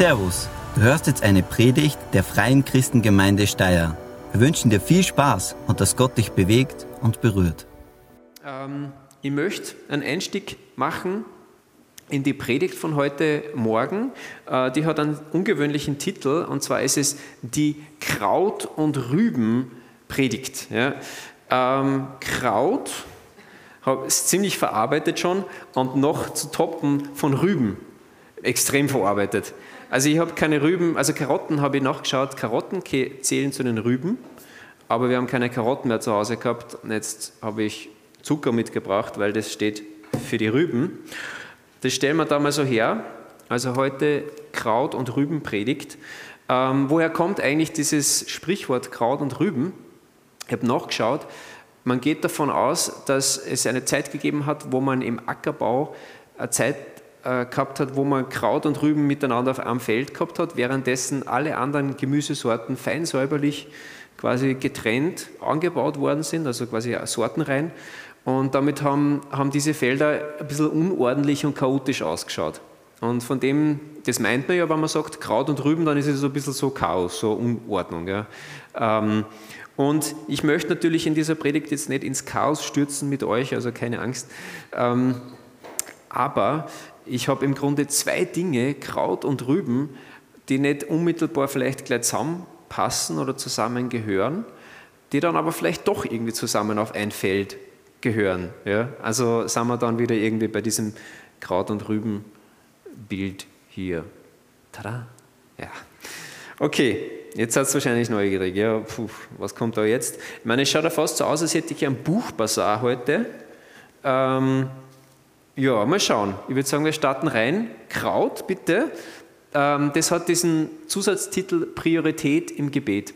Servus, du hörst jetzt eine Predigt der Freien Christengemeinde Steyr. Wir wünschen dir viel Spaß und dass Gott dich bewegt und berührt. Ähm, ich möchte einen Einstieg machen in die Predigt von heute Morgen. Äh, die hat einen ungewöhnlichen Titel und zwar ist es die Kraut- und Rüben-Predigt. Ja. Ähm, Kraut ist ziemlich verarbeitet schon und noch zu toppen von Rüben extrem verarbeitet. Also ich habe keine Rüben, also Karotten habe ich nachgeschaut, Karotten zählen zu den Rüben, aber wir haben keine Karotten mehr zu Hause gehabt und jetzt habe ich Zucker mitgebracht, weil das steht für die Rüben. Das stellen wir da mal so her. Also heute Kraut und Rüben predigt. Ähm, woher kommt eigentlich dieses Sprichwort Kraut und Rüben? Ich habe nachgeschaut. Man geht davon aus, dass es eine Zeit gegeben hat, wo man im Ackerbau eine Zeit äh, gehabt hat, wo man Kraut und Rüben miteinander einem Feld gehabt hat, währenddessen alle anderen Gemüsesorten fein säuberlich quasi getrennt angebaut worden sind, also quasi Sortenreihen. Und damit haben, haben diese Felder ein bisschen unordentlich und chaotisch ausgeschaut. Und von dem, das meint man ja, wenn man sagt Kraut und Rüben, dann ist es so ein bisschen so Chaos, so Unordnung. Ja. Ähm, und ich möchte natürlich in dieser Predigt jetzt nicht ins Chaos stürzen mit euch, also keine Angst. Ähm, aber ich habe im Grunde zwei Dinge, Kraut und Rüben, die nicht unmittelbar vielleicht gleich zusammenpassen oder zusammengehören, die dann aber vielleicht doch irgendwie zusammen auf ein Feld gehören. Ja? Also sind wir dann wieder irgendwie bei diesem Kraut- und Rübenbild hier. Tada! Ja. Okay, jetzt seid ihr wahrscheinlich neugierig. Ja, puh, was kommt da jetzt? Ich meine, es schaut ja fast so aus, als hätte ich ein Buchbazar heute. Ähm, ja, mal schauen. Ich würde sagen, wir starten rein. Kraut, bitte. Ähm, das hat diesen Zusatztitel Priorität im Gebet.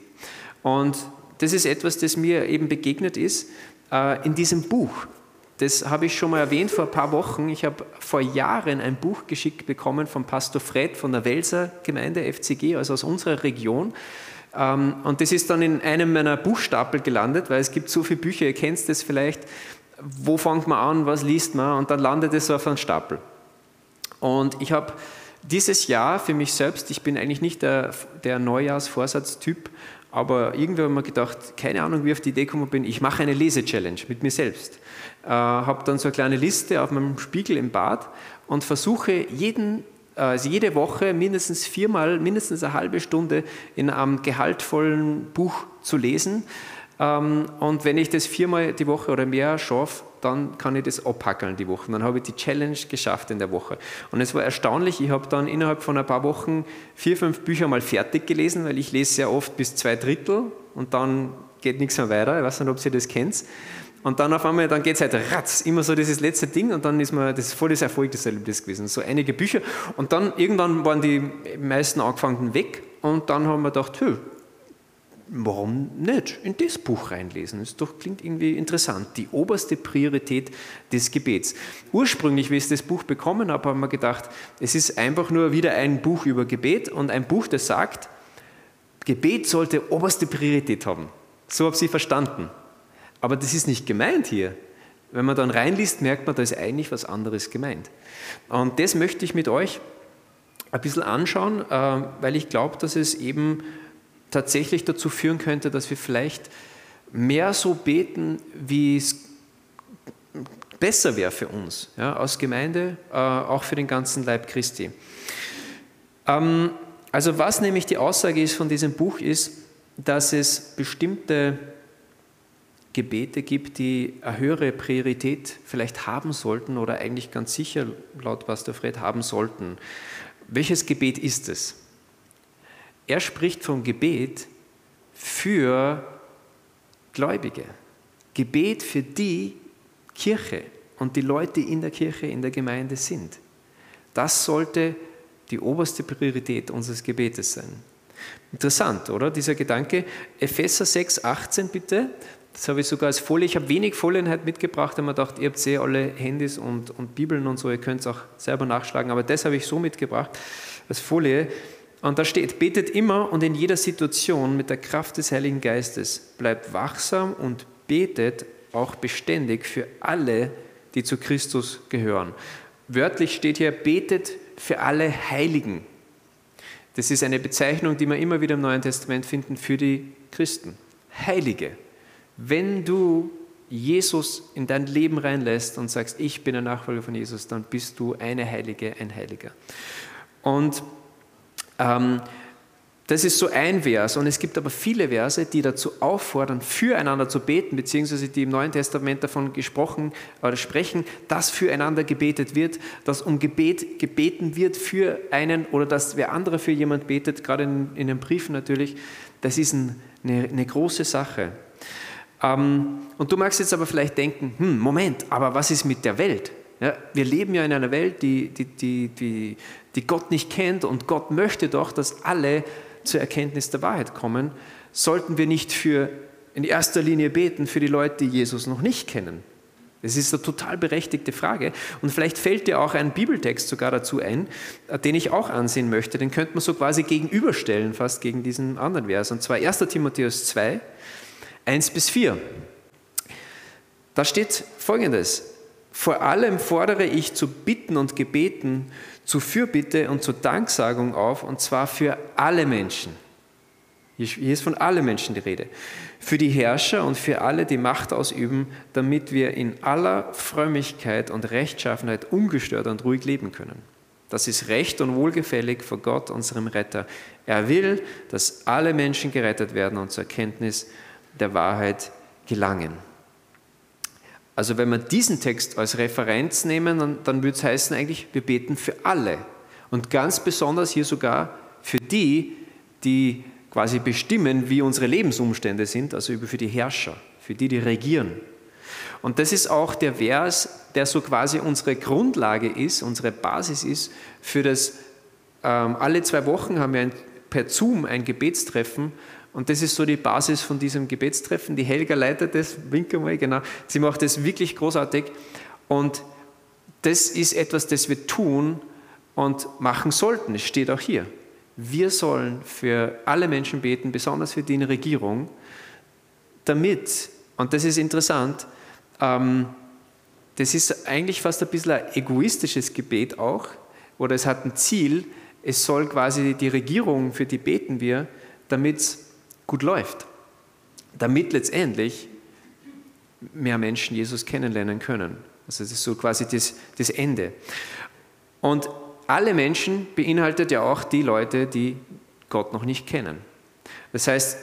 Und das ist etwas, das mir eben begegnet ist äh, in diesem Buch. Das habe ich schon mal erwähnt vor ein paar Wochen. Ich habe vor Jahren ein Buch geschickt bekommen von Pastor Fred von der Welser Gemeinde FCG, also aus unserer Region. Ähm, und das ist dann in einem meiner Buchstapel gelandet, weil es gibt so viele Bücher, ihr kennt das vielleicht. Wo fängt man an, was liest man? Und dann landet es so auf einem Stapel. Und ich habe dieses Jahr für mich selbst, ich bin eigentlich nicht der, der Neujahrsvorsatztyp, aber irgendwie habe ich mir gedacht, keine Ahnung, wie ich auf die Idee gekommen bin, ich mache eine Lese-Challenge mit mir selbst. Äh, habe dann so eine kleine Liste auf meinem Spiegel im Bad und versuche jeden, also jede Woche mindestens viermal, mindestens eine halbe Stunde in einem gehaltvollen Buch zu lesen. Ähm, und wenn ich das viermal die Woche oder mehr schaffe, dann kann ich das abhackeln die Woche. Dann habe ich die Challenge geschafft in der Woche. Und es war erstaunlich, ich habe dann innerhalb von ein paar Wochen vier, fünf Bücher mal fertig gelesen, weil ich lese sehr oft bis zwei Drittel und dann geht nichts mehr weiter. Ich weiß nicht, ob ihr das kennt. Und dann auf einmal, dann geht es halt ratz, immer so dieses letzte Ding und dann ist man, das ist voll das Erfolg des Erlebnis gewesen. So einige Bücher und dann irgendwann waren die meisten angefangen weg und dann haben wir gedacht, warum nicht in das Buch reinlesen? Das doch, klingt irgendwie interessant. Die oberste Priorität des Gebets. Ursprünglich, wie ich das Buch bekommen habe, haben wir gedacht, es ist einfach nur wieder ein Buch über Gebet und ein Buch, das sagt, Gebet sollte oberste Priorität haben. So habe ich sie verstanden. Aber das ist nicht gemeint hier. Wenn man dann reinliest, merkt man, da ist eigentlich was anderes gemeint. Und das möchte ich mit euch ein bisschen anschauen, äh, weil ich glaube, dass es eben tatsächlich dazu führen könnte, dass wir vielleicht mehr so beten, wie es besser wäre für uns, ja, als Gemeinde, äh, auch für den ganzen Leib Christi. Ähm, also was nämlich die Aussage ist von diesem Buch ist, dass es bestimmte Gebete gibt, die eine höhere Priorität vielleicht haben sollten oder eigentlich ganz sicher laut Pastor Fred haben sollten. Welches Gebet ist es? Er spricht vom Gebet für Gläubige. Gebet für die Kirche und die Leute, die in der Kirche, in der Gemeinde sind. Das sollte die oberste Priorität unseres Gebetes sein. Interessant, oder? Dieser Gedanke. Epheser 6, 18 bitte. Das habe ich sogar als Folie. Ich habe wenig Folien heute mitgebracht, weil man dachte, ihr habt eh alle Handys und, und Bibeln und so, ihr könnt es auch selber nachschlagen, aber das habe ich so mitgebracht als Folie. Und da steht, betet immer und in jeder Situation mit der Kraft des Heiligen Geistes. Bleibt wachsam und betet auch beständig für alle, die zu Christus gehören. Wörtlich steht hier, betet für alle Heiligen. Das ist eine Bezeichnung, die wir immer wieder im Neuen Testament finden für die Christen. Heilige. Wenn du Jesus in dein Leben reinlässt und sagst, ich bin ein Nachfolger von Jesus, dann bist du eine Heilige, ein Heiliger. Und das ist so ein Vers. Und es gibt aber viele Verse, die dazu auffordern, füreinander zu beten, beziehungsweise die im Neuen Testament davon gesprochen oder sprechen, dass füreinander gebetet wird, dass um Gebet gebeten wird für einen oder dass wer andere für jemand betet, gerade in, in den Briefen natürlich. Das ist ein, eine, eine große Sache. Ähm, und du magst jetzt aber vielleicht denken, hm, Moment, aber was ist mit der Welt? Ja, wir leben ja in einer Welt, die, die, die, die, die Gott nicht kennt und Gott möchte doch, dass alle zur Erkenntnis der Wahrheit kommen, sollten wir nicht für in erster Linie beten für die Leute, die Jesus noch nicht kennen? Das ist eine total berechtigte Frage. Und vielleicht fällt dir auch ein Bibeltext sogar dazu ein, äh, den ich auch ansehen möchte. Den könnte man so quasi gegenüberstellen, fast gegen diesen anderen Vers. Und zwar 1. Timotheus 2, 1 bis 4. Da steht folgendes. Vor allem fordere ich zu Bitten und Gebeten zu Fürbitte und zur Danksagung auf, und zwar für alle Menschen. Hier ist von allen Menschen die Rede. Für die Herrscher und für alle, die Macht ausüben, damit wir in aller Frömmigkeit und Rechtschaffenheit ungestört und ruhig leben können. Das ist recht und wohlgefällig vor Gott, unserem Retter. Er will, dass alle Menschen gerettet werden und zur Erkenntnis der Wahrheit gelangen. Also wenn wir diesen Text als Referenz nehmen, dann, dann würde es heißen eigentlich, wir beten für alle. Und ganz besonders hier sogar für die, die quasi bestimmen, wie unsere Lebensumstände sind, also für die Herrscher, für die, die regieren. Und das ist auch der Vers, der so quasi unsere Grundlage ist, unsere Basis ist für das, ähm, alle zwei Wochen haben wir ein, per Zoom ein Gebetstreffen, und das ist so die Basis von diesem Gebetstreffen. Die Helga leitet das, winke mal, genau. Sie macht das wirklich großartig. Und das ist etwas, das wir tun und machen sollten. Es steht auch hier. Wir sollen für alle Menschen beten, besonders für die in der Regierung, damit, und das ist interessant, ähm, das ist eigentlich fast ein bisschen ein egoistisches Gebet auch, oder es hat ein Ziel, es soll quasi die Regierung, für die beten wir, damit es gut läuft, damit letztendlich mehr Menschen Jesus kennenlernen können. Also das ist so quasi das, das Ende. Und alle Menschen beinhaltet ja auch die Leute, die Gott noch nicht kennen. Das heißt,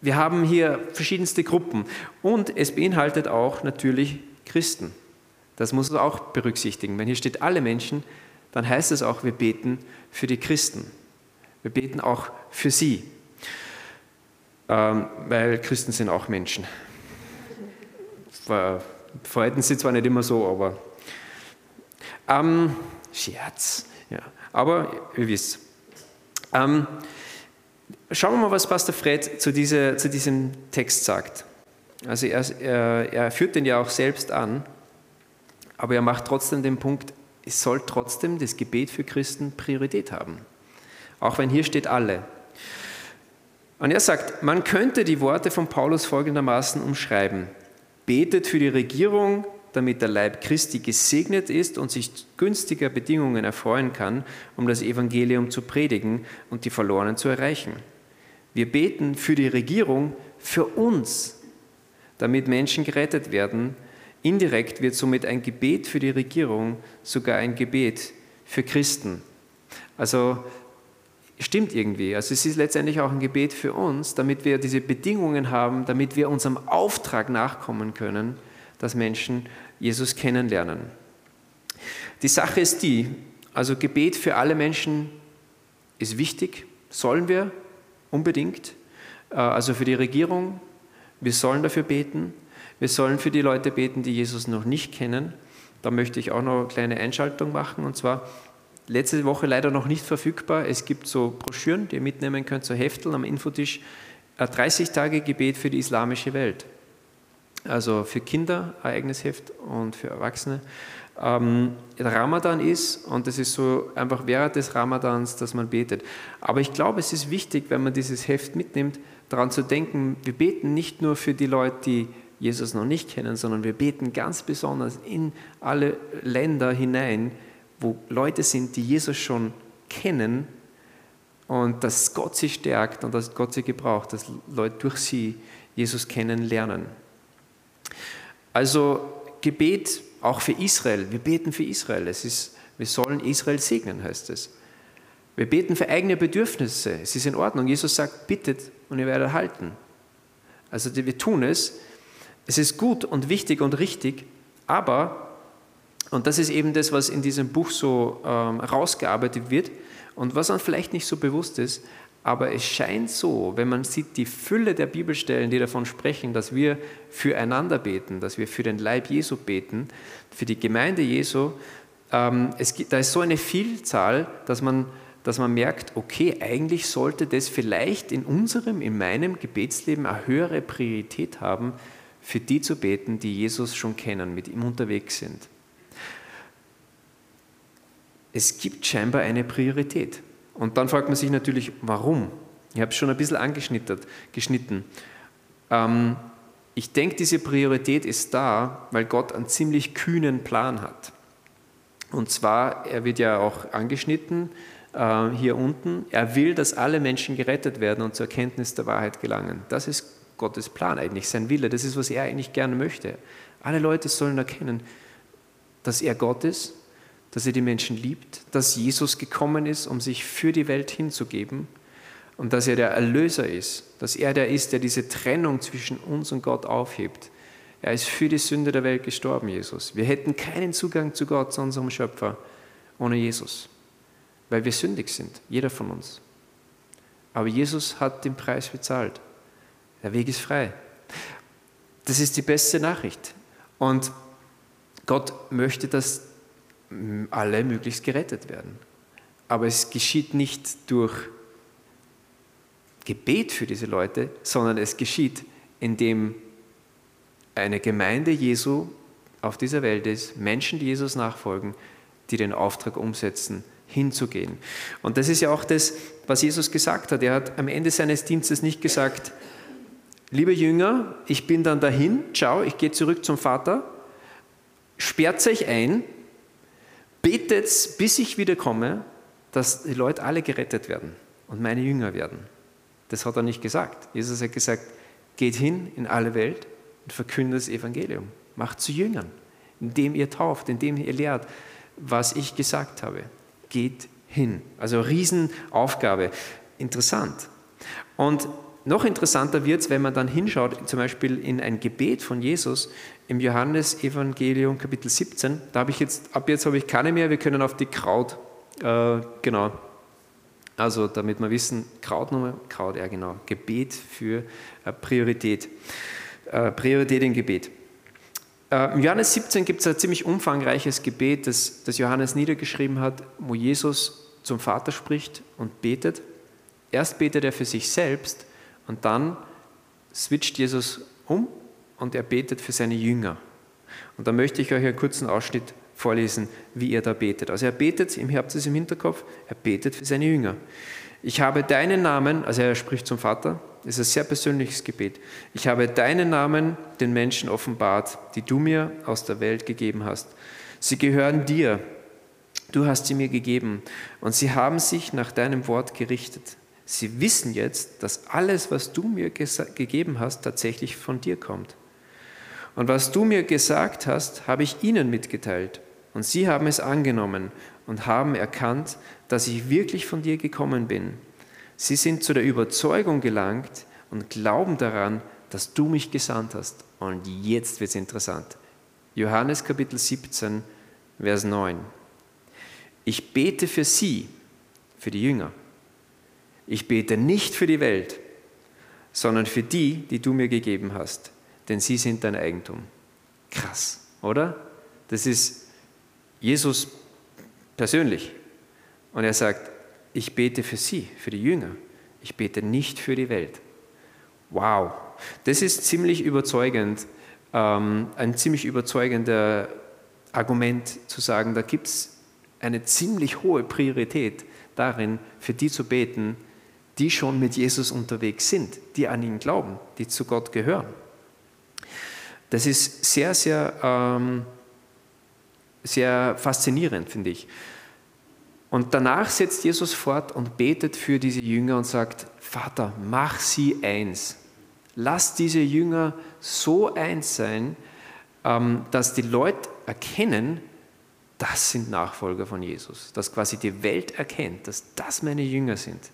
wir haben hier verschiedenste Gruppen und es beinhaltet auch natürlich Christen. Das muss man auch berücksichtigen. Wenn hier steht alle Menschen, dann heißt es auch, wir beten für die Christen. Wir beten auch für sie ähm, weil Christen sind auch Menschen. Verhalten sie zwar nicht immer so, aber ähm, Scherz. Ja. Aber ihr wisst. Ähm, schauen wir mal, was Pastor Fred zu, dieser, zu diesem Text sagt. Also er, er, er führt den ja auch selbst an, aber er macht trotzdem den Punkt, es soll trotzdem das Gebet für Christen Priorität haben. Auch wenn hier steht alle. Und er sagt, man könnte die Worte von Paulus folgendermaßen umschreiben. Betet für die Regierung, damit der Leib Christi gesegnet ist und sich günstiger Bedingungen erfreuen kann, um das Evangelium zu predigen und die Verlorenen zu erreichen. Wir beten für die Regierung, für uns, damit Menschen gerettet werden. Indirekt wird somit ein Gebet für die Regierung sogar ein Gebet für Christen. Also stimmt irgendwie. Also es ist letztendlich auch ein Gebet für uns, damit wir diese Bedingungen haben, damit wir unserem Auftrag nachkommen können, dass Menschen Jesus kennenlernen. Die Sache ist die, also Gebet für alle Menschen ist wichtig, sollen wir unbedingt. Äh, also für die Regierung, wir sollen dafür beten. Wir sollen für die Leute beten, die Jesus noch nicht kennen. Da möchte ich auch noch eine kleine Einschaltung machen. Und zwar letzte Woche leider noch nicht verfügbar. Es gibt so Broschüren, die ihr mitnehmen könnt, so Hefteln am Infotisch. 30 Tage Gebet für die islamische Welt. Also für Kinder ein eigenes Heft und für Erwachsene. Ähm, Ramadan ist, und das ist so einfach während des Ramadans, dass man betet. Aber ich glaube, es ist wichtig, wenn man dieses Heft mitnimmt, daran zu denken, wir beten nicht nur für die Leute, die Jesus noch nicht kennen, sondern wir beten ganz besonders in alle Länder hinein, wo Leute sind, die Jesus schon kennen und dass Gott sie stärkt und dass Gott sie gebraucht, dass Leute durch sie Jesus kennenlernen. Also Gebet auch für Israel. Wir beten für Israel. Es ist, wir sollen Israel segnen, heißt es. Wir beten für eigene Bedürfnisse. Es ist in Ordnung. Jesus sagt, bittet und ihr werdet halten. Also wir tun es. Es ist gut und wichtig und richtig, aber, und das ist eben das, was in diesem Buch so ähm, rausgearbeitet wird und was dann vielleicht nicht so bewusst ist, aber es scheint so, wenn man sieht die Fülle der Bibelstellen, die davon sprechen, dass wir füreinander beten, dass wir für den Leib Jesu beten, für die Gemeinde Jesu, ähm, es gibt, da ist so eine Vielzahl, dass man, dass man merkt, okay, eigentlich sollte das vielleicht in unserem, in meinem Gebetsleben eine höhere Priorität haben, für die zu beten, die Jesus schon kennen, mit ihm unterwegs sind. Es gibt scheinbar eine Priorität. Und dann fragt man sich natürlich, warum? Ich habe es schon ein bisschen angeschnitten. Ähm, ich denke, diese Priorität ist da, weil Gott einen ziemlich kühnen Plan hat. Und zwar, er wird ja auch angeschnitten äh, hier unten, er will, dass alle Menschen gerettet werden und zur Erkenntnis der Wahrheit gelangen. Das ist Gottes Plan eigentlich, sein Wille. Das ist, was er eigentlich gerne möchte. Alle Leute sollen erkennen, dass er Gott ist dass er die Menschen liebt, dass Jesus gekommen ist, um sich für die Welt hinzugeben und dass er der Erlöser ist, dass er der ist, der diese Trennung zwischen uns und Gott aufhebt. Er ist für die Sünde der Welt gestorben, Jesus. Wir hätten keinen Zugang zu Gott, zu unserem Schöpfer, ohne Jesus, weil wir sündig sind, jeder von uns. Aber Jesus hat den Preis bezahlt. Der Weg ist frei. Das ist die beste Nachricht. Und Gott möchte, dass alle möglichst gerettet werden. Aber es geschieht nicht durch Gebet für diese Leute, sondern es geschieht, indem eine Gemeinde Jesu auf dieser Welt ist, Menschen, die Jesus nachfolgen, die den Auftrag umsetzen, hinzugehen. Und das ist ja auch das, was Jesus gesagt hat. Er hat am Ende seines Dienstes nicht gesagt, liebe Jünger, ich bin dann dahin, ciao, ich gehe zurück zum Vater, sperrt euch ein, betet, bis ich wiederkomme, dass die Leute alle gerettet werden und meine Jünger werden. Das hat er nicht gesagt. Jesus hat gesagt, geht hin in alle Welt und verkündet das Evangelium. Macht zu Jüngern, indem ihr tauft, indem ihr lehrt, was ich gesagt habe. Geht hin. Also Riesenaufgabe. Interessant. Und noch interessanter wird es, wenn man dann hinschaut, zum Beispiel in ein Gebet von Jesus im Johannesevangelium Kapitel 17. Da habe ich jetzt, ab jetzt habe ich keine mehr, wir können auf die Kraut, äh, genau. Also damit wir wissen, Krautnummer, Kraut, ja genau, Gebet für äh, Priorität. Äh, Priorität im Gebet. Äh, Im Johannes 17 gibt es ein ziemlich umfangreiches Gebet, das, das Johannes niedergeschrieben hat, wo Jesus zum Vater spricht und betet. Erst betet er für sich selbst und dann switcht Jesus um und er betet für seine Jünger. Und da möchte ich euch einen kurzen Ausschnitt vorlesen, wie er da betet. Also er betet, ihr habt es im Hinterkopf, er betet für seine Jünger. Ich habe deinen Namen, also er spricht zum Vater, das ist ein sehr persönliches Gebet. Ich habe deinen Namen den Menschen offenbart, die du mir aus der Welt gegeben hast. Sie gehören dir. Du hast sie mir gegeben und sie haben sich nach deinem Wort gerichtet. Sie wissen jetzt, dass alles, was du mir gegeben hast, tatsächlich von dir kommt. Und was du mir gesagt hast, habe ich ihnen mitgeteilt. Und sie haben es angenommen und haben erkannt, dass ich wirklich von dir gekommen bin. Sie sind zu der Überzeugung gelangt und glauben daran, dass du mich gesandt hast. Und jetzt wird es interessant. Johannes Kapitel 17, Vers 9. Ich bete für sie, für die Jünger ich bete nicht für die Welt, sondern für die, die du mir gegeben hast, denn sie sind dein Eigentum. Krass, oder? Das ist Jesus persönlich. Und er sagt, ich bete für sie, für die Jünger. Ich bete nicht für die Welt. Wow, das ist ziemlich überzeugend, ähm, ein ziemlich überzeugender Argument zu sagen, da gibt es eine ziemlich hohe Priorität darin, für die zu beten, die schon mit Jesus unterwegs sind, die an ihn glauben, die zu Gott gehören. Das ist sehr, sehr, ähm, sehr faszinierend, finde ich. Und danach setzt Jesus fort und betet für diese Jünger und sagt, Vater, mach sie eins. Lass diese Jünger so eins sein, ähm, dass die Leute erkennen, das sind Nachfolger von Jesus. Dass quasi die Welt erkennt, dass das meine Jünger sind.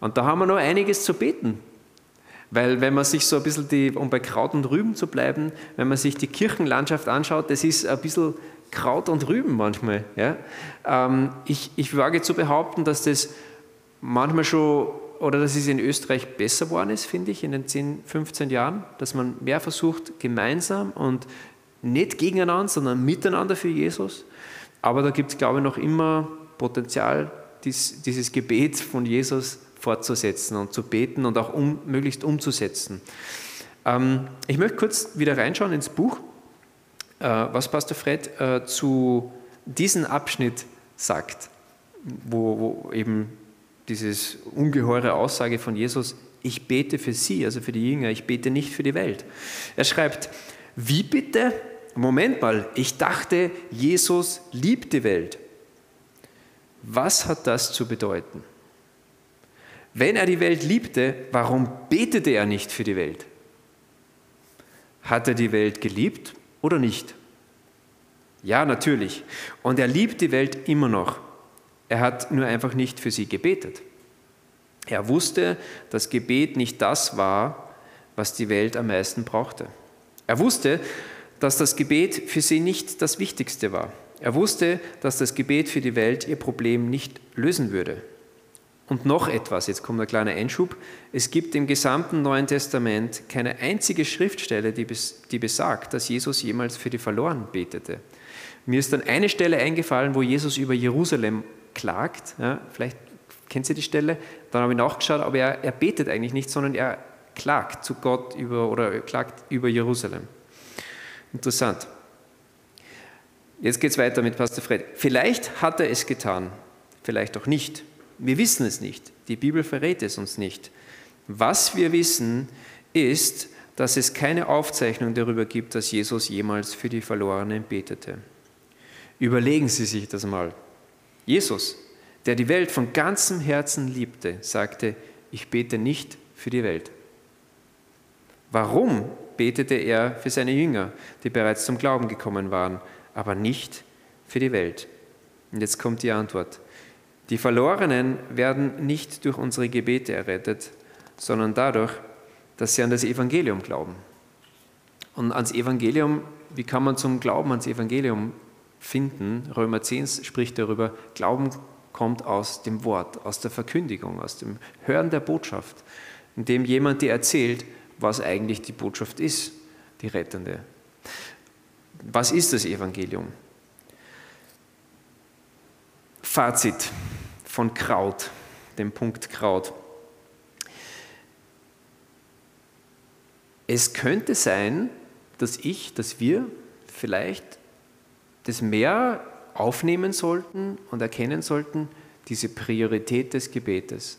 Und da haben wir noch einiges zu beten. Weil wenn man sich so ein bisschen, die, um bei Kraut und Rüben zu bleiben, wenn man sich die Kirchenlandschaft anschaut, das ist ein bisschen Kraut und Rüben manchmal. Ja? Ähm, ich, ich wage zu behaupten, dass das manchmal schon, oder dass es in Österreich besser geworden ist, finde ich, in den 10, 15 Jahren, dass man mehr versucht, gemeinsam und nicht gegeneinander, sondern miteinander für Jesus. Aber da gibt es, glaube ich, noch immer Potenzial, dies, dieses Gebet von Jesus fortzusetzen und zu beten und auch um, möglichst umzusetzen. Ähm, ich möchte kurz wieder reinschauen ins Buch, äh, was Pastor Fred äh, zu diesem Abschnitt sagt, wo, wo eben dieses ungeheure Aussage von Jesus, ich bete für sie, also für die Jünger, ich bete nicht für die Welt. Er schreibt, wie bitte? Moment mal, ich dachte, Jesus liebt die Welt. Was hat das zu bedeuten? Wenn er die Welt liebte, warum betete er nicht für die Welt? Hat er die Welt geliebt oder nicht? Ja, natürlich. Und er liebt die Welt immer noch. Er hat nur einfach nicht für sie gebetet. Er wusste, dass Gebet nicht das war, was die Welt am meisten brauchte. Er wusste, dass das Gebet für sie nicht das Wichtigste war. Er wusste, dass das Gebet für die Welt ihr Problem nicht lösen würde. Und noch etwas, jetzt kommt ein kleiner Einschub. Es gibt im gesamten Neuen Testament keine einzige Schriftstelle, die, die besagt, dass Jesus jemals für die Verlorenen betete. Mir ist dann eine Stelle eingefallen, wo Jesus über Jerusalem klagt. Ja, vielleicht kennt ihr die Stelle. Dann habe ich nachgeschaut, aber er, er betet eigentlich nicht, sondern er klagt zu Gott über, oder klagt über Jerusalem. Interessant. Jetzt geht es weiter mit Pastor Fred. Vielleicht hat er es getan, vielleicht auch nicht. Wir wissen es nicht. Die Bibel verrät es uns nicht. Was wir wissen, ist, dass es keine Aufzeichnung darüber gibt, dass Jesus jemals für die Verlorenen betete. Überlegen Sie sich das mal. Jesus, der die Welt von ganzem Herzen liebte, sagte, ich bete nicht für die Welt. Warum betete er für seine Jünger, die bereits zum Glauben gekommen waren, aber nicht für die Welt? Und jetzt kommt die Antwort. Die Verlorenen werden nicht durch unsere Gebete errettet, sondern dadurch, dass sie an das Evangelium glauben. Und ans Evangelium, wie kann man zum Glauben ans Evangelium finden? Römer 10 spricht darüber, Glauben kommt aus dem Wort, aus der Verkündigung, aus dem Hören der Botschaft, indem jemand dir erzählt, was eigentlich die Botschaft ist, die rettende. Was ist das Evangelium? Fazit von Kraut, dem Punkt Kraut. Es könnte sein, dass ich, dass wir vielleicht das mehr aufnehmen sollten und erkennen sollten, diese Priorität des Gebetes.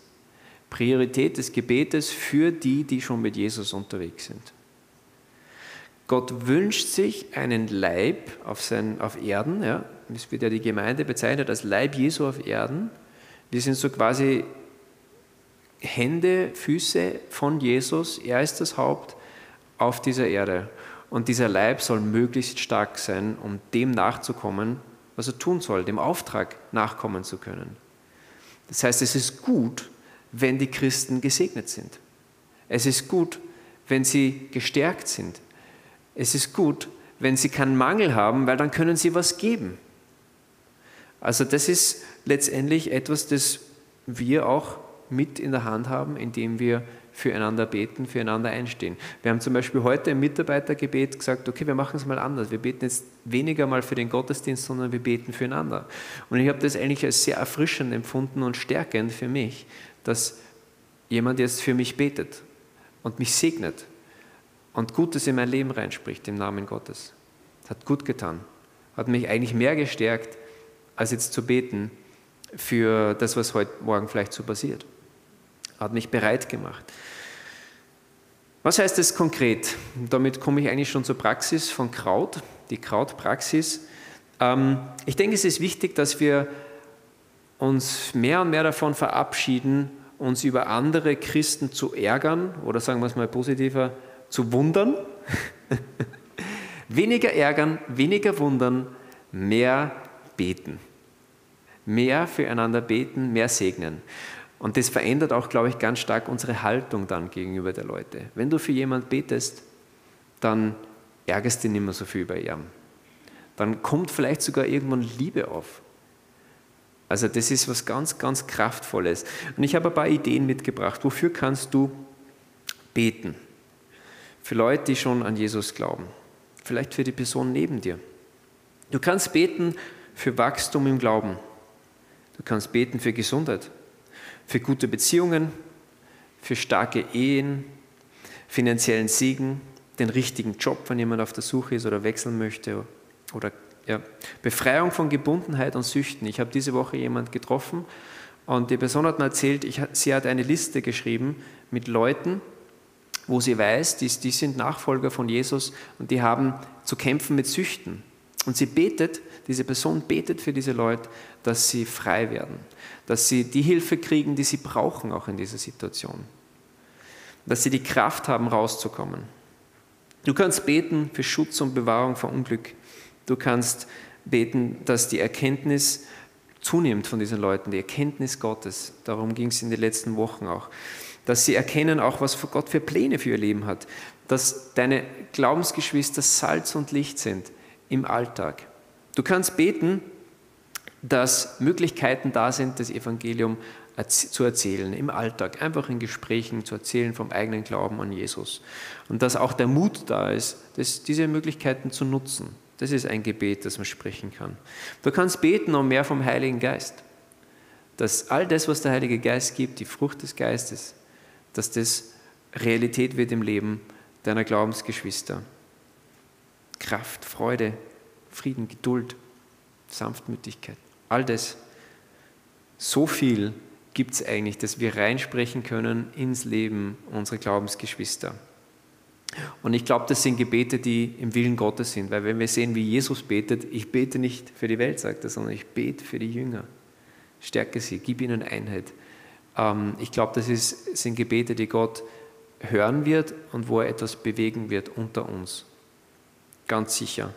Priorität des Gebetes für die, die schon mit Jesus unterwegs sind. Gott wünscht sich einen Leib auf, sein, auf Erden, ja, es wird ja die Gemeinde bezeichnet als Leib Jesu auf Erden. Wir sind so quasi Hände, Füße von Jesus. Er ist das Haupt auf dieser Erde. Und dieser Leib soll möglichst stark sein, um dem nachzukommen, was er tun soll, dem Auftrag nachkommen zu können. Das heißt, es ist gut, wenn die Christen gesegnet sind. Es ist gut, wenn sie gestärkt sind. Es ist gut, wenn sie keinen Mangel haben, weil dann können sie was geben. Also das ist letztendlich etwas, das wir auch mit in der Hand haben, indem wir füreinander beten, füreinander einstehen. Wir haben zum Beispiel heute im Mitarbeitergebet gesagt, okay, wir machen es mal anders. Wir beten jetzt weniger mal für den Gottesdienst, sondern wir beten füreinander. Und ich habe das eigentlich als sehr erfrischend empfunden und stärkend für mich, dass jemand jetzt für mich betet und mich segnet und Gutes in mein Leben reinspricht im Namen Gottes. Das hat gut getan. Hat mich eigentlich mehr gestärkt, als jetzt zu beten für das, was heute Morgen vielleicht so passiert. Hat mich bereit gemacht. Was heißt das konkret? Damit komme ich eigentlich schon zur Praxis von Kraut, die Krautpraxis. Ähm, ich denke, es ist wichtig, dass wir uns mehr und mehr davon verabschieden, uns über andere Christen zu ärgern oder sagen wir es mal positiver, zu wundern. weniger ärgern, weniger wundern, mehr beten. Mehr füreinander beten, mehr segnen. Und das verändert auch, glaube ich, ganz stark unsere Haltung dann gegenüber der Leute. Wenn du für jemanden betest, dann ärgerst du nicht mehr so viel bei ihm. Dann kommt vielleicht sogar irgendwann Liebe auf. Also das ist was ganz, ganz Kraftvolles. Und ich habe ein paar Ideen mitgebracht. Wofür kannst du beten? Für Leute, die schon an Jesus glauben. Vielleicht für die Person neben dir. Du kannst beten für Wachstum im Glauben. Du kannst beten für Gesundheit, für gute Beziehungen, für starke Ehen, finanziellen Segen, den richtigen Job, wenn jemand auf der Suche ist oder wechseln möchte oder ja, Befreiung von Gebundenheit und Süchten. Ich habe diese Woche jemand getroffen und die Person hat mir erzählt, ich, sie hat eine Liste geschrieben mit Leuten, wo sie weiß, die, die sind Nachfolger von Jesus und die haben zu kämpfen mit Süchten. Und sie betet, diese Person betet für diese Leute, dass sie frei werden, dass sie die Hilfe kriegen, die sie brauchen, auch in dieser Situation, dass sie die Kraft haben, rauszukommen. Du kannst beten für Schutz und Bewahrung vor Unglück. Du kannst beten, dass die Erkenntnis zunimmt von diesen Leuten, die Erkenntnis Gottes. Darum ging es in den letzten Wochen auch. Dass sie erkennen auch, was Gott für Pläne für ihr Leben hat. Dass deine Glaubensgeschwister Salz und Licht sind im Alltag. Du kannst beten, dass Möglichkeiten da sind, das Evangelium zu erzählen im Alltag, einfach in Gesprächen zu erzählen vom eigenen Glauben an Jesus. Und dass auch der Mut da ist, das, diese Möglichkeiten zu nutzen. Das ist ein Gebet, das man sprechen kann. Du kannst beten um mehr vom Heiligen Geist. Dass all das, was der Heilige Geist gibt, die Frucht des Geistes, dass das Realität wird im Leben deiner Glaubensgeschwister. Kraft, Freude, Frieden, Geduld, Sanftmütigkeit, all das. So viel gibt es eigentlich, dass wir reinsprechen können ins Leben unserer Glaubensgeschwister. Und ich glaube, das sind Gebete, die im Willen Gottes sind, weil wenn wir sehen, wie Jesus betet, ich bete nicht für die Welt, sagt er, sondern ich bete für die Jünger. Stärke sie, gib ihnen Einheit. Ähm, ich glaube, das ist, sind Gebete, die Gott hören wird und wo er etwas bewegen wird unter uns. Ganz sicher.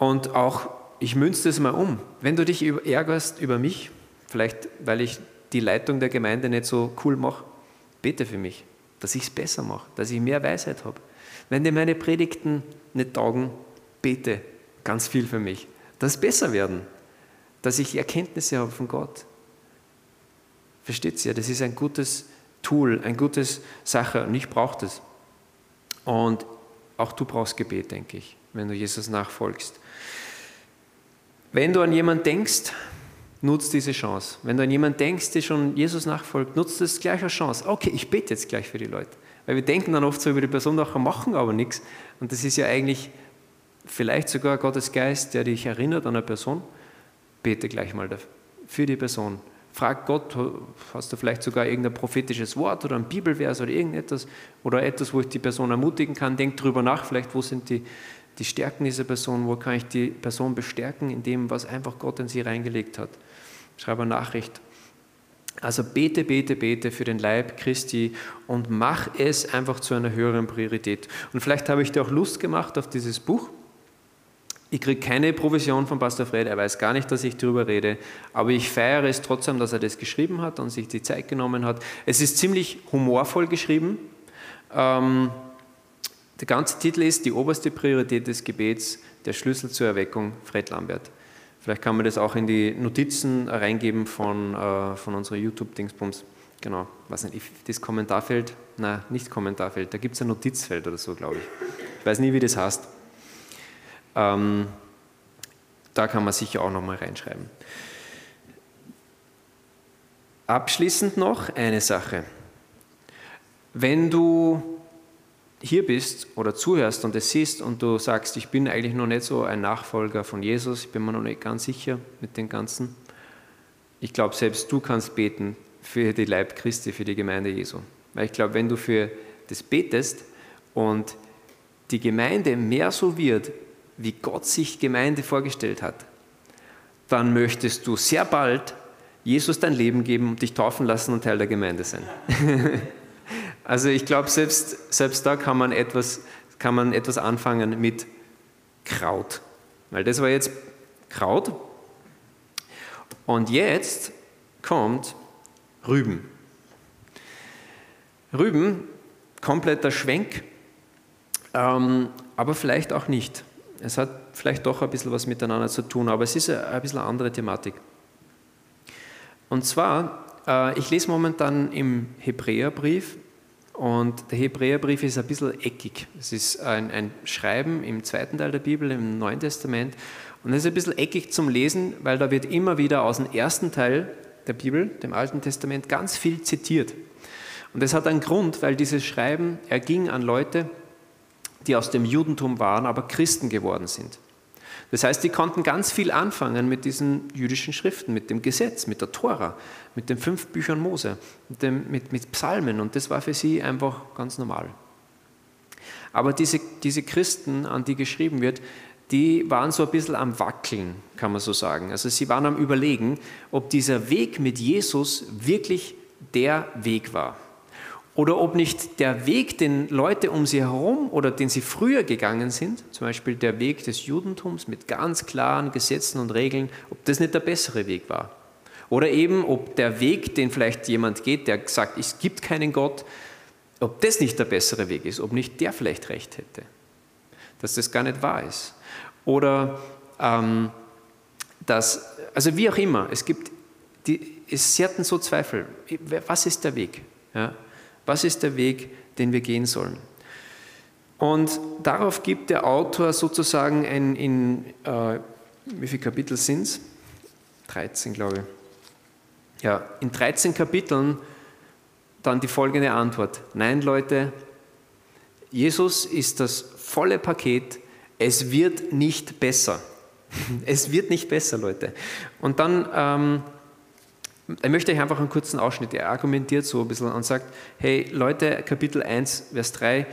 Und auch, ich münze das mal um. Wenn du dich ärgerst über mich, vielleicht weil ich die Leitung der Gemeinde nicht so cool mache, bete für mich dass ich es besser mache, dass ich mehr Weisheit habe. Wenn dir meine Predigten nicht taugen, bete ganz viel für mich, dass es besser werden, dass ich Erkenntnisse habe von Gott. Versteht ihr? Das ist ein gutes Tool, ein gutes Sache und ich brauche das. Und auch du brauchst Gebet, denke ich, wenn du Jesus nachfolgst. Wenn du an jemanden denkst, Nutz diese Chance. Wenn du an jemanden denkst, der schon Jesus nachfolgt, nutzt das gleich als Chance. Okay, ich bete jetzt gleich für die Leute. Weil wir denken dann oft so über die Person nachher, machen aber nichts. Und das ist ja eigentlich vielleicht sogar Gottes Geist, der dich erinnert an eine Person. Bete gleich mal für die Person. Frag Gott, hast du vielleicht sogar irgendein prophetisches Wort oder ein Bibelvers oder irgendetwas oder etwas, wo ich die Person ermutigen kann. Denk drüber nach, vielleicht wo sind die die Stärken dieser Person, wo kann ich die Person bestärken in dem, was einfach Gott in sie reingelegt hat. Schreibe eine Nachricht. Also bete, bete, bete für den Leib Christi und mach es einfach zu einer höheren Priorität. Und vielleicht habe ich dir auch Lust gemacht auf dieses Buch. Ich kriege keine Provision von Pastor Fred, er weiß gar nicht, dass ich darüber rede, aber ich feiere es trotzdem, dass er das geschrieben hat und sich die Zeit genommen hat. Es ist ziemlich humorvoll geschrieben. Ähm, der ganze Titel ist Die oberste Priorität des Gebets, der Schlüssel zur Erweckung, Fred Lambert. Vielleicht kann man das auch in die Notizen reingeben von, äh, von unserer YouTube-Dingsbums. Genau, weiß nicht, das Kommentarfeld, nein, nicht Kommentarfeld, da gibt es ein Notizfeld oder so, glaube ich. Ich weiß nie, wie das heißt. Ähm, da kann man sicher auch nochmal reinschreiben. Abschließend noch eine Sache. Wenn du hier bist oder zuhörst und es siehst und du sagst, ich bin eigentlich noch nicht so ein Nachfolger von Jesus, ich bin mir noch nicht ganz sicher mit den Ganzen, ich glaube, selbst du kannst beten für die Leib Christi, für die Gemeinde Jesu. Weil ich glaube, wenn du für das betest und die Gemeinde mehr so wird, wie Gott sich Gemeinde vorgestellt hat, dann möchtest du sehr bald Jesus dein Leben geben, dich taufen lassen und Teil der Gemeinde sein. also ich glaube, selbst, selbst da kann man, etwas, kann man etwas anfangen mit Kraut. Weil das war jetzt Kraut. Und jetzt kommt Rüben. Rüben, kompletter Schwenk, ähm, aber vielleicht auch nicht. Es hat vielleicht doch ein bisschen was miteinander zu tun, aber es ist ein bisschen eine andere Thematik. Und zwar, äh, ich lese momentan im Hebräerbrief und der Hebräerbrief ist ein bisschen eckig. Es ist ein, ein Schreiben im zweiten Teil der Bibel, im Neuen Testament. Und es ist ein bisschen eckig zum Lesen, weil da wird immer wieder aus dem ersten Teil der Bibel, dem Alten Testament, ganz viel zitiert. Und das hat einen Grund, weil dieses Schreiben erging an Leute, die aus dem Judentum waren, aber Christen geworden sind. Das heißt, die konnten ganz viel anfangen mit diesen jüdischen Schriften, mit dem Gesetz, mit der Tora, mit den fünf Büchern Mose, mit, dem, mit, mit Psalmen und das war für sie einfach ganz normal. Aber diese, diese Christen, an die geschrieben wird, die waren so ein bisschen am Wackeln, kann man so sagen. Also sie waren am Überlegen, ob dieser Weg mit Jesus wirklich der Weg war oder ob nicht der Weg, den Leute um sie herum oder den sie früher gegangen sind, zum Beispiel der Weg des Judentums mit ganz klaren Gesetzen und Regeln, ob das nicht der bessere Weg war. Oder eben, ob der Weg, den vielleicht jemand geht, der sagt, es gibt keinen Gott, ob das nicht der bessere Weg ist, ob nicht der vielleicht recht hätte, dass das gar nicht wahr ist. Oder ähm, dass, also wie auch immer, es gibt, die, es, sie so Zweifel, was ist der Weg? Ja? Was ist der Weg, den wir gehen sollen? Und darauf gibt der Autor sozusagen ein, in, äh, wie viele Kapitel sind es? 13, glaube ich. Ja, in 13 Kapiteln dann die folgende Antwort. Nein, Leute, Jesus ist das volle Paket. Es wird nicht besser. Es wird nicht besser, Leute. Und dann ähm, er möchte euch einfach einen kurzen Ausschnitt. Er argumentiert so ein bisschen und sagt: Hey Leute, Kapitel 1, Vers 3,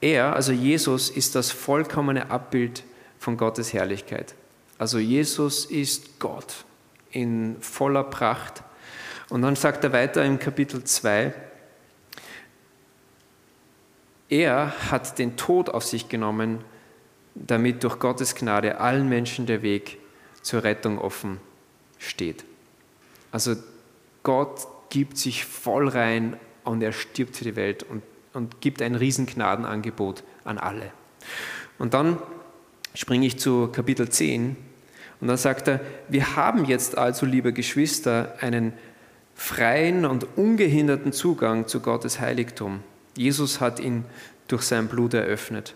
er, also Jesus, ist das vollkommene Abbild von Gottes Herrlichkeit. Also Jesus ist Gott in voller Pracht. Und dann sagt er weiter im Kapitel 2, er hat den Tod auf sich genommen, damit durch Gottes Gnade allen Menschen der Weg zur Rettung offen steht. Also Gott gibt sich voll rein und er stirbt für die Welt und, und gibt ein Riesengnadenangebot an alle. Und dann springe ich zu Kapitel 10 und dann sagt er, wir haben jetzt also, liebe Geschwister, einen freien und ungehinderten Zugang zu Gottes Heiligtum. Jesus hat ihn durch sein Blut eröffnet.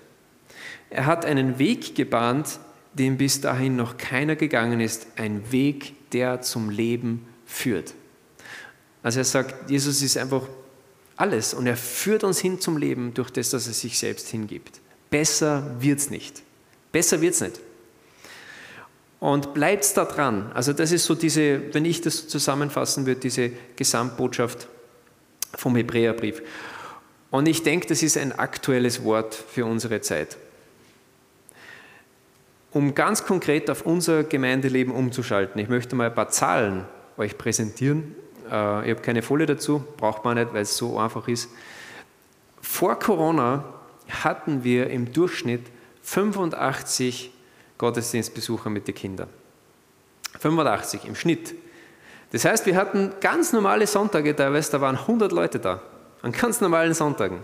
Er hat einen Weg gebahnt, den bis dahin noch keiner gegangen ist, ein Weg, der zum Leben führt. Also er sagt, Jesus ist einfach alles und er führt uns hin zum Leben durch das, dass er sich selbst hingibt. Besser wird es nicht. Besser wird es nicht. Und bleibt da dran. Also das ist so diese, wenn ich das zusammenfassen würde, diese Gesamtbotschaft vom Hebräerbrief. Und ich denke, das ist ein aktuelles Wort für unsere Zeit. Um ganz konkret auf unser Gemeindeleben umzuschalten, ich möchte mal ein paar Zahlen euch präsentieren ich habe keine Folie dazu, braucht man nicht, weil es so einfach ist. Vor Corona hatten wir im Durchschnitt 85 Gottesdienstbesucher mit den Kindern. 85 im Schnitt. Das heißt, wir hatten ganz normale Sonntage teilweise, da waren 100 Leute da, an ganz normalen Sonntagen.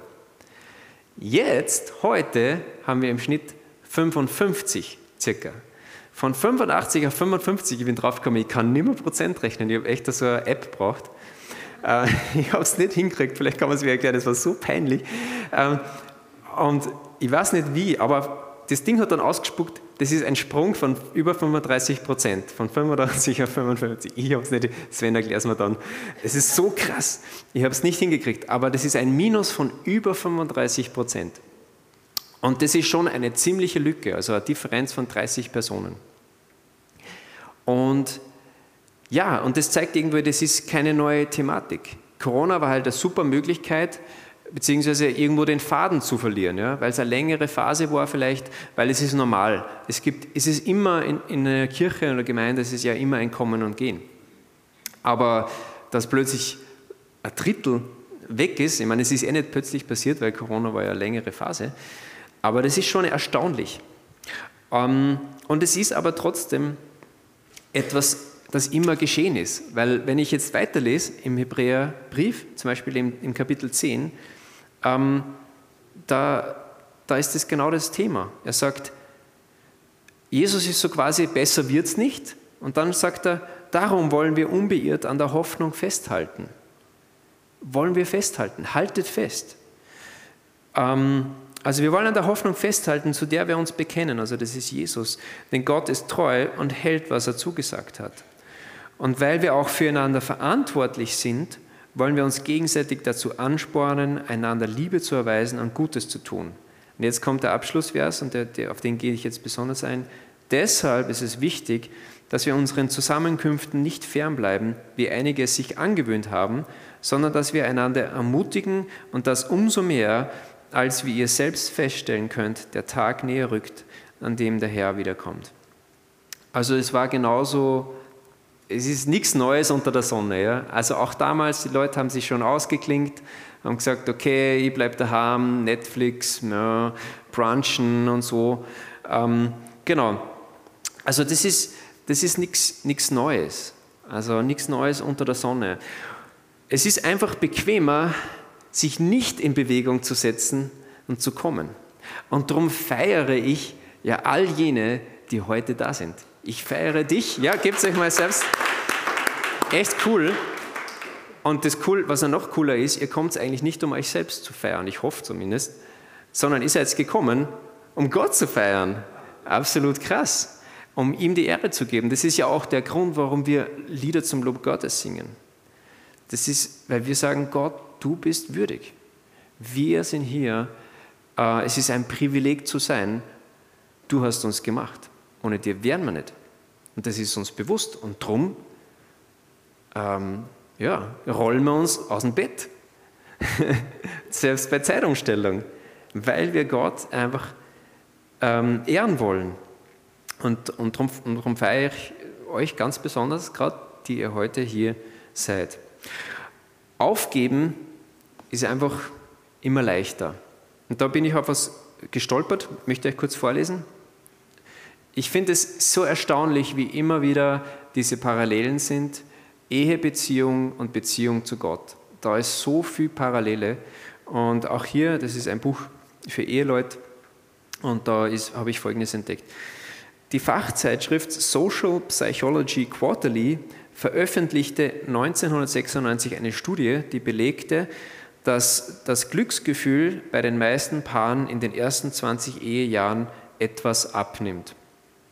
Jetzt, heute, haben wir im Schnitt 55 circa. Von 85 auf 55, ich bin draufgekommen, ich kann nicht mehr Prozent rechnen. Ich habe echt so eine App gebraucht. Äh, ich habe es nicht hingekriegt, vielleicht kann man es mir erklären, das war so peinlich. Ähm, und ich weiß nicht wie, aber das Ding hat dann ausgespuckt, das ist ein Sprung von über 35 Prozent, von 85 auf 55. Ich habe es nicht, Sven erklärt es mir dann. Es ist so krass, ich habe es nicht hingekriegt, aber das ist ein Minus von über 35 Prozent. Und das ist schon eine ziemliche Lücke, also eine Differenz von 30 Personen. Und ja, und das zeigt irgendwie, das ist keine neue Thematik. Corona war halt eine super Möglichkeit, beziehungsweise irgendwo den Faden zu verlieren, ja? weil es eine längere Phase war vielleicht, weil es ist normal. Es, gibt, es ist immer in, in einer Kirche oder Gemeinde, es ist ja immer ein Kommen und Gehen. Aber dass plötzlich ein Drittel weg ist, ich meine, es ist eh nicht plötzlich passiert, weil Corona war ja eine längere Phase, aber das ist schon erstaunlich. Ähm, und es ist aber trotzdem etwas, das immer geschehen ist. Weil wenn ich jetzt weiterlese im Hebräerbrief, zum Beispiel im, Kapitel 10, ähm, da, da ist es genau das Thema. Er sagt, Jesus ist so quasi, besser wird es nicht. Und dann sagt er, darum wollen wir unbeirrt an der Hoffnung festhalten. Wollen wir festhalten, haltet fest. Ähm, also wir wollen an der Hoffnung festhalten, zu der wir uns bekennen, also das ist Jesus. Denn Gott ist treu und hält, was er zugesagt hat. Und weil wir auch füreinander verantwortlich sind, wollen wir uns gegenseitig dazu anspornen, einander Liebe zu erweisen und Gutes zu tun. Und jetzt kommt der Abschlussvers, und der, der, auf den gehe ich jetzt besonders ein. Deshalb ist es wichtig, dass wir unseren Zusammenkünften nicht fernbleiben, wie einige es sich angewöhnt haben, sondern dass wir einander ermutigen und das umso mehr, als wie ihr selbst feststellen könnt, der Tag näher rückt, an dem der Herr wiederkommt. Also es war genauso es ist nichts Neues unter der Sonne. Ja? Also auch damals, die Leute haben sich schon ausgeklingt, haben gesagt, okay, ich bleibe daheim, Netflix, ja, brunchen und so. Ähm, genau. Also das ist, das ist nichts Neues. Also nichts Neues unter der Sonne. Es ist einfach bequemer, sich nicht in Bewegung zu setzen und zu kommen. Und darum feiere ich ja all jene, die heute da sind. Ich feiere dich. Ja, gebt euch mal selbst. Echt cool. Und das cool, was ja noch cooler ist, ihr kommt eigentlich nicht, um euch selbst zu feiern, ich hoffe zumindest, sondern ihr seid gekommen, um Gott zu feiern. Absolut krass. Um ihm die Ehre zu geben. Das ist ja auch der Grund, warum wir Lieder zum Lob Gottes singen. Das ist, weil wir sagen, Gott, du bist würdig. Wir sind hier. Äh, es ist ein Privileg zu sein. Du hast uns gemacht. Ohne dir wären wir nicht. Und das ist uns bewusst. Und darum ähm, ja, rollen wir uns aus dem Bett. Selbst bei Zeitumstellung. Weil wir Gott einfach ähm, ehren wollen. Und, und darum, darum feiere ich euch ganz besonders, gerade die ihr heute hier seid. Aufgeben ist einfach immer leichter. Und da bin ich auf was gestolpert, möchte ich euch kurz vorlesen. Ich finde es so erstaunlich, wie immer wieder diese Parallelen sind, Ehebeziehung und Beziehung zu Gott. Da ist so viel Parallele. Und auch hier, das ist ein Buch für Eheleute, und da habe ich Folgendes entdeckt. Die Fachzeitschrift Social Psychology Quarterly veröffentlichte 1996 eine Studie, die belegte, dass das Glücksgefühl bei den meisten Paaren in den ersten 20 Ehejahren etwas abnimmt.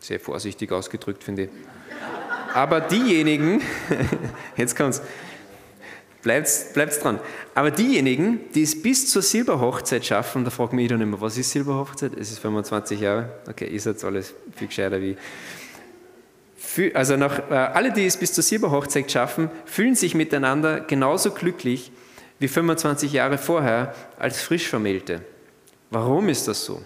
Sehr vorsichtig ausgedrückt, finde ich. Aber diejenigen, jetzt kommt's, bleibt's, bleibt's dran. Aber diejenigen, die es bis zur Silberhochzeit schaffen, da fragt mich dann immer, was ist Silberhochzeit? Es ist 25 Jahre. Okay, ist jetzt alles viel gescheiter wie. Also nach, äh, alle, die es bis zur Silberhochzeit schaffen, fühlen sich miteinander genauso glücklich wie 25 Jahre vorher als Frischvermählte. Warum ist das so?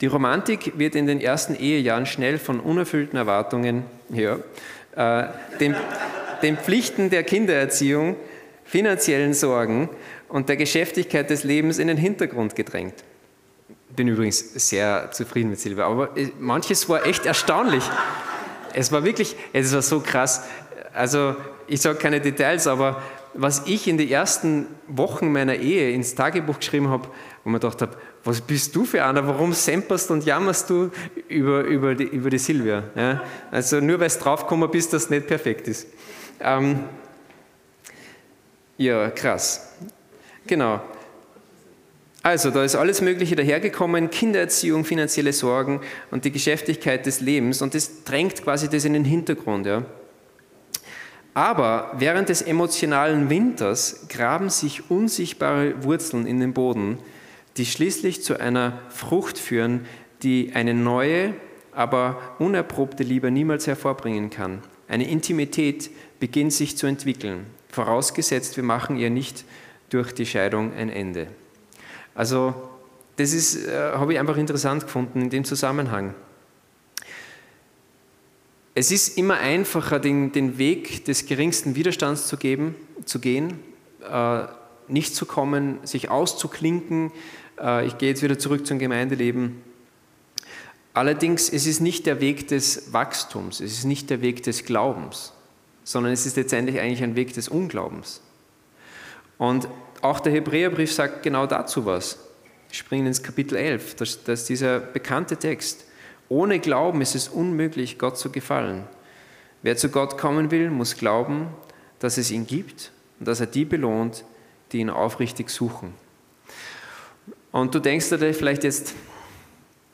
Die Romantik wird in den ersten Ehejahren schnell von unerfüllten Erwartungen, ja, äh, den, den Pflichten der Kindererziehung, finanziellen Sorgen und der Geschäftigkeit des Lebens in den Hintergrund gedrängt. Bin übrigens sehr zufrieden mit Silvia, aber äh, manches war echt erstaunlich. Es war wirklich, es war so krass. Also ich sage keine Details, aber was ich in den ersten Wochen meiner Ehe ins Tagebuch geschrieben habe, wo man gedacht habe, was bist du für einer, warum semperst und jammerst du über, über, die, über die Silvia? Ja? Also nur weil es draufgekommen bist, dass es nicht perfekt ist. Ähm, ja, krass. Genau. Also, da ist alles Mögliche dahergekommen, Kindererziehung, finanzielle Sorgen und die Geschäftigkeit des Lebens und das drängt quasi das in den Hintergrund. Ja. Aber während des emotionalen Winters graben sich unsichtbare Wurzeln in den Boden, die schließlich zu einer Frucht führen, die eine neue, aber unerprobte Liebe niemals hervorbringen kann. Eine Intimität beginnt sich zu entwickeln, vorausgesetzt wir machen ihr nicht durch die Scheidung ein Ende. Also das ist, äh, habe ich einfach interessant gefunden in dem Zusammenhang. Es ist immer einfacher, den, den Weg des geringsten Widerstands zu, geben, zu gehen, äh, nicht zu kommen, sich auszuklinken. Äh, ich gehe jetzt wieder zurück zum Gemeindeleben. Allerdings, es ist nicht der Weg des Wachstums, es ist nicht der Weg des Glaubens, sondern es ist letztendlich eigentlich ein Weg des Unglaubens. Und auch der Hebräerbrief sagt genau dazu was. Springen ins Kapitel 11, das, das ist dieser bekannte Text. Ohne Glauben ist es unmöglich, Gott zu gefallen. Wer zu Gott kommen will, muss glauben, dass es ihn gibt und dass er die belohnt, die ihn aufrichtig suchen. Und du denkst dir vielleicht jetzt,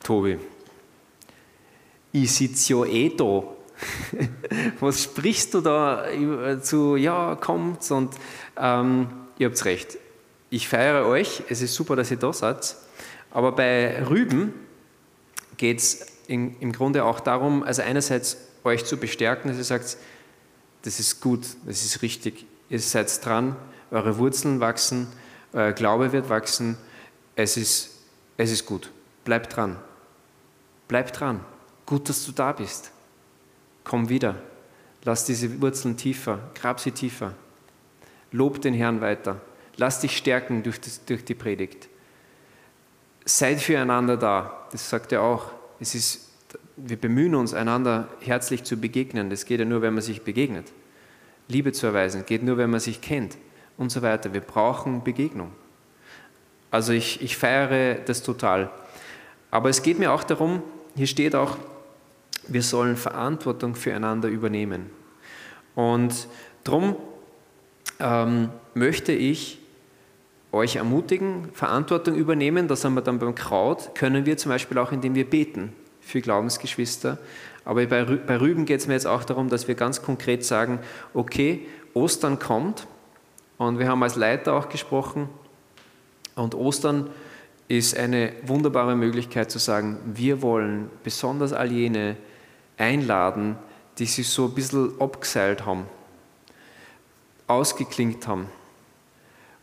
Tobi, eh da. Was sprichst du da zu, ja, kommt und ähm, ihr habt recht. Ich feiere euch, es ist super, dass ihr da seid, aber bei Rüben geht es im Grunde auch darum, also einerseits euch zu bestärken, dass ihr sagt, das ist gut, das ist richtig, ihr seid dran, eure Wurzeln wachsen, euer Glaube wird wachsen, es ist, es ist gut, bleibt dran, bleibt dran, gut, dass du da bist, komm wieder, lass diese Wurzeln tiefer, grab sie tiefer, lob den Herrn weiter, lass dich stärken durch, das, durch die Predigt. Seid füreinander da, das sagt er auch. Es ist, wir bemühen uns, einander herzlich zu begegnen. Das geht ja nur, wenn man sich begegnet. Liebe zu erweisen geht nur, wenn man sich kennt und so weiter. Wir brauchen Begegnung. Also ich, ich feiere das total. Aber es geht mir auch darum, hier steht auch, wir sollen Verantwortung füreinander übernehmen. Und darum ähm, möchte ich euch ermutigen, Verantwortung übernehmen. Das haben wir dann beim Kraut, können wir zum Beispiel auch, indem wir beten für Glaubensgeschwister. Aber bei, bei Rüben geht es mir jetzt auch darum, dass wir ganz konkret sagen, okay, Ostern kommt und wir haben als Leiter auch gesprochen und Ostern ist eine wunderbare Möglichkeit zu sagen, wir wollen besonders all jene einladen, die sich so ein bisschen abgeseilt haben, ausgeklingt haben,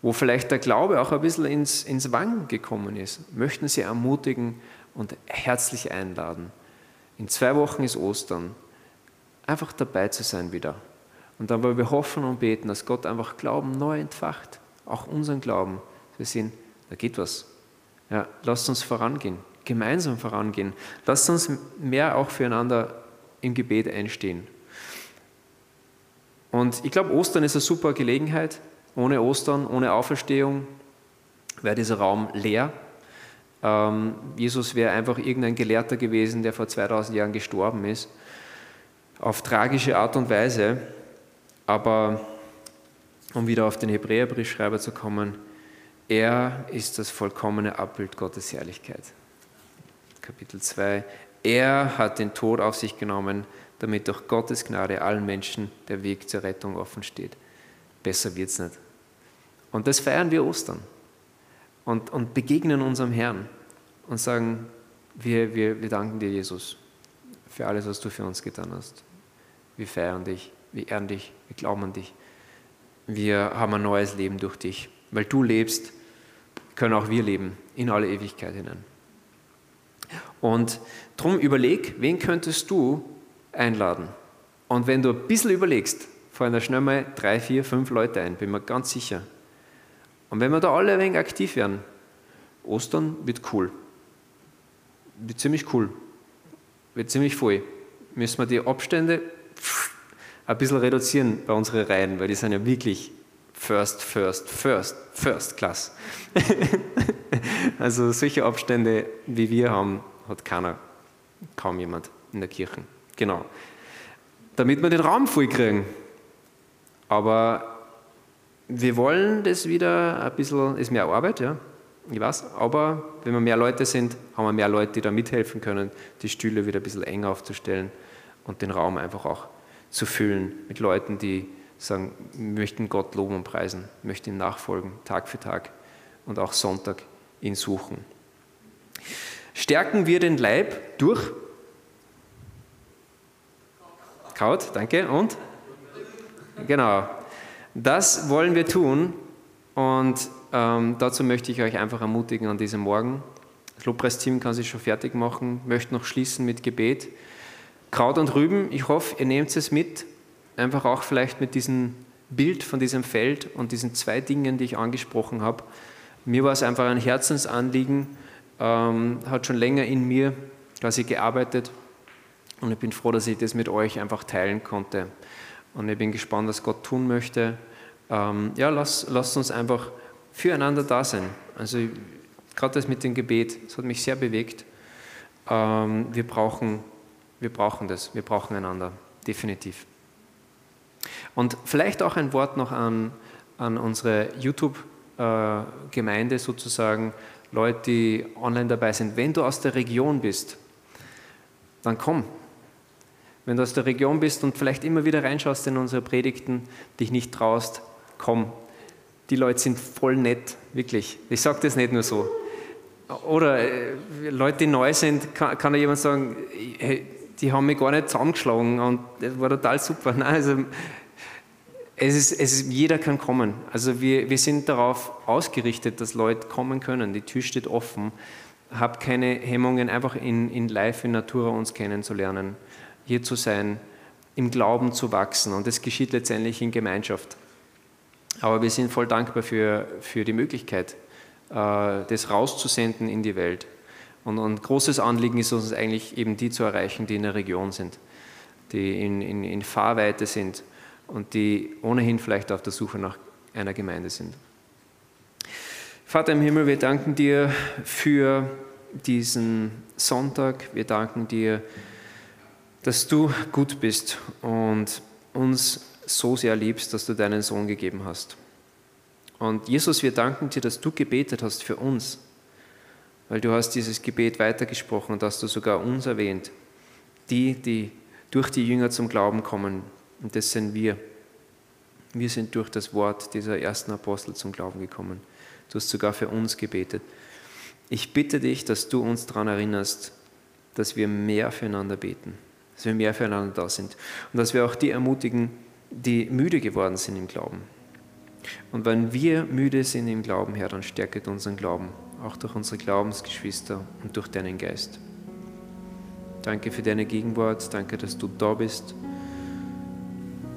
wo vielleicht der Glaube auch ein bisschen ins, ins Wangen gekommen ist, möchten Sie ermutigen und herzlich einladen. In zwei Wochen ist Ostern. Einfach dabei zu sein wieder. Und dann wollen wir hoffen und beten, dass Gott einfach Glauben neu entfacht. Auch unseren Glauben. Wir sehen, da geht was. Ja, lasst uns vorangehen, gemeinsam vorangehen. Lasst uns mehr auch füreinander im Gebet einstehen. Und ich glaube, Ostern ist eine super Gelegenheit, ohne Ostern, ohne Auferstehung wäre dieser Raum leer. Ähm, Jesus wäre einfach irgendein Gelehrter gewesen, der vor 2000 Jahren gestorben ist. Auf tragische Art und Weise. Aber um wieder auf den Hebräerbriefschreiber zu kommen, er ist das vollkommene Abbild Gottes Herrlichkeit. Kapitel 2. Er hat den Tod auf sich genommen, damit durch Gottes Gnade allen Menschen der Weg zur Rettung offen steht. Besser wird es nicht. Und das feiern wir Ostern und, und begegnen unserem Herrn und sagen, wir, wir, wir danken dir, Jesus, für alles, was du für uns getan hast. Wir feiern dich, wir ehren dich, wir glauben an dich. Wir haben ein neues Leben durch dich. Weil du lebst, können auch wir leben in alle Ewigkeit hinein. Und darum überleg, wen könntest du einladen? Und wenn du ein bisschen überlegst, fallen da schnell mal drei, vier, fünf Leute ein, bin mir ganz sicher. Und wenn wir da alle ein wenig aktiv werden, Ostern wird cool. Wird ziemlich cool. Wird ziemlich voll. Müssen wir die Abstände ein bisschen reduzieren bei unseren Reihen, weil die sind ja wirklich first, first, first, first class. also solche Abstände wie wir haben, hat keiner, kaum jemand in der Kirche. Genau. Damit wir den Raum voll kriegen. Aber wir wollen das wieder ein bisschen, ist mehr Arbeit, ja, ich weiß, aber wenn wir mehr Leute sind, haben wir mehr Leute, die da mithelfen können, die Stühle wieder ein bisschen enger aufzustellen und den Raum einfach auch zu füllen mit Leuten, die sagen, möchten Gott loben und preisen, möchten ihm nachfolgen, Tag für Tag und auch Sonntag ihn suchen. Stärken wir den Leib durch Kaut, danke, und? Genau, das wollen wir tun, Und ähm, dazu möchte ich euch einfach ermutigen an diesem Morgen. Das Lobpreisteam kann sich schon fertig machen, möchte noch schließen mit Gebet. Kraut und Rüben, ich hoffe, ihr nehmt es mit, einfach auch vielleicht mit diesem Bild von diesem Feld und diesen zwei Dingen, die ich angesprochen habe. Mir war es einfach ein Herzensanliegen, ähm, hat schon länger in mir quasi gearbeitet und ich bin froh, dass ich das mit euch einfach teilen konnte. Und ich bin gespannt, was Gott tun möchte. Ähm, ja, lasst lass uns einfach füreinander da sein. Also gerade das mit dem Gebet, das hat mich sehr bewegt. Ähm, wir, brauchen, wir brauchen das, wir brauchen einander, definitiv. Und vielleicht auch ein Wort noch an, an unsere YouTube-Gemeinde sozusagen, Leute, die online dabei sind. Wenn du aus der Region bist, dann komm. Wenn du aus der Region bist und vielleicht immer wieder reinschaust in unsere Predigten, dich nicht traust, komm. Die Leute sind voll nett, wirklich. Ich sage das nicht nur so. Oder äh, Leute, die neu sind, kann, kann da jemand sagen, hey, die haben mich gar nicht zusammengeschlagen und das war total super. Nein, also es ist, es ist, jeder kann kommen. Also wir, wir sind darauf ausgerichtet, dass Leute kommen können. Die Tür steht offen. Habt keine Hemmungen, einfach in, in Live, in Natura uns kennenzulernen, hier zu sein, im Glauben zu wachsen. Und das geschieht letztendlich in Gemeinschaft. Aber wir sind voll dankbar für, für die Möglichkeit, äh, das rauszusenden in die Welt. Und ein großes Anliegen ist uns eigentlich eben die zu erreichen, die in der Region sind, die in, in, in Fahrweite sind und die ohnehin vielleicht auf der Suche nach einer Gemeinde sind. Vater im Himmel, wir danken dir für diesen Sonntag. Wir danken dir, dass du gut bist und uns so sehr liebst, dass du deinen Sohn gegeben hast. Und Jesus, wir danken dir, dass du gebetet hast für uns, weil du hast dieses Gebet weitergesprochen und hast du sogar uns erwähnt, die, die durch die Jünger zum Glauben kommen, und das sind wir. Wir sind durch das Wort dieser ersten Apostel zum Glauben gekommen. Du hast sogar für uns gebetet. Ich bitte dich, dass du uns daran erinnerst, dass wir mehr füreinander beten, dass wir mehr füreinander da sind und dass wir auch die ermutigen, die müde geworden sind im Glauben. Und wenn wir müde sind im Glauben, Herr, dann stärket unseren Glauben, auch durch unsere Glaubensgeschwister und durch deinen Geist. Danke für deine Gegenwart, danke, dass du da bist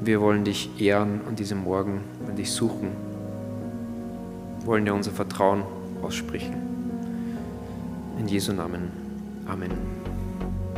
wir wollen dich ehren an diesem Morgen, wollen dich suchen, wollen dir unser Vertrauen aussprechen. In Jesu Namen. Amen.